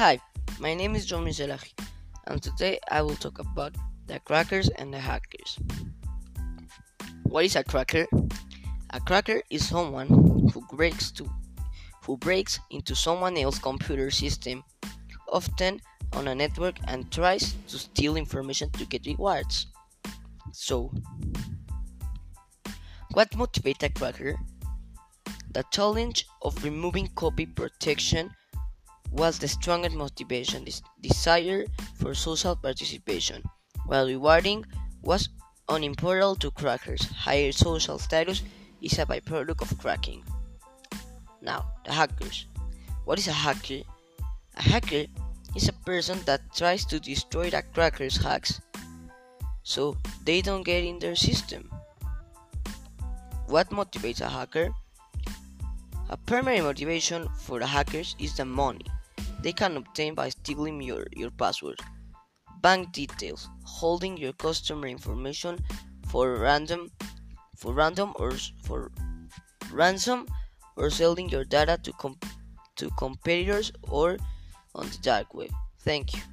Hi, my name is John Miselahi, and today I will talk about the crackers and the hackers. What is a cracker? A cracker is someone who breaks to who breaks into someone else's computer system, often on a network, and tries to steal information to get rewards. So, what motivates a cracker? The challenge of removing copy protection was the strongest motivation, this desire for social participation, while rewarding was unimportant to crackers. Higher social status is a byproduct of cracking. Now, the hackers. What is a hacker? A hacker is a person that tries to destroy the crackers' hacks so they don't get in their system. What motivates a hacker? A primary motivation for the hackers is the money they can obtain by stealing your, your password, bank details, holding your customer information for random for random or for ransom or selling your data to to competitors or on the dark web. Thank you.